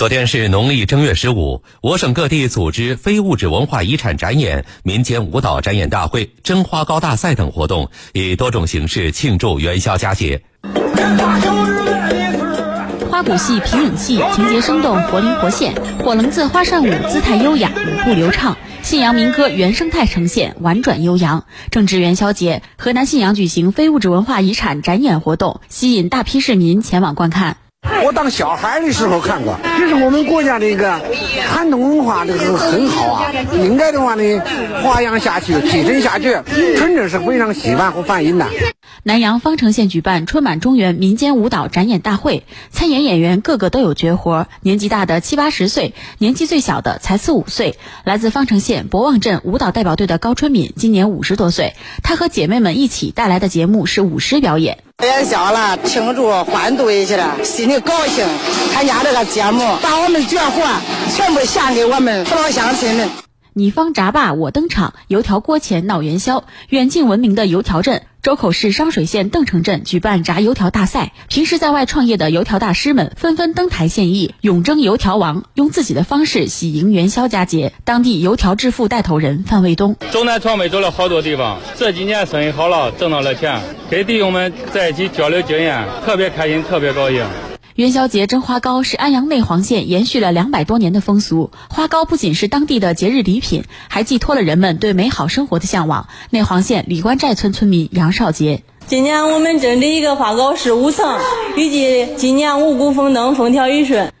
昨天是农历正月十五，我省各地组织非物质文化遗产展演、民间舞蹈展演大会、真花糕大赛等活动，以多种形式庆祝元宵佳节。花鼓戏、皮影戏情节生动、活灵活现；火棱子花扇舞姿态优雅、舞步流畅；信阳民歌原生态呈现，婉转悠扬。正值元宵节，河南信阳举行非物质文化遗产展演活动，吸引大批市民前往观看。我当小孩的时候看过，这是我们国家的一个传统文化，这个很好啊。应该的话呢，发扬下去，继承下去，真正是非常喜欢和欢迎的。南阳方城县举办春满中原民间舞蹈展演大会，参演演员个个都有绝活，年纪大的七八十岁，年纪最小的才四五岁。来自方城县博望镇舞蹈代表队的高春敏今年五十多岁，她和姐妹们一起带来的节目是舞狮表演。元宵了，庆祝欢度一下，心里高兴，参加这个节目，把我们绝活全部献给我们父老乡亲们。你方闸坝我登场，油条锅前闹元宵。远近闻名的油条镇，周口市商水县邓城镇举办炸油条大赛。平时在外创业的油条大师们纷纷登台献艺，勇争油条王，用自己的方式喜迎元宵佳节。当地油条致富带头人范卫东，走南闯北走了好多地方，这几年生意好了，挣到了钱，跟弟兄们在一起交流经验，特别开心，特别高兴。元宵节蒸花糕是安阳内黄县延续了两百多年的风俗。花糕不仅是当地的节日礼品，还寄托了人们对美好生活的向往。内黄县李官寨村村民杨少杰：今年我们蒸的一个花糕是五层，预计今年五谷丰登，风调雨顺。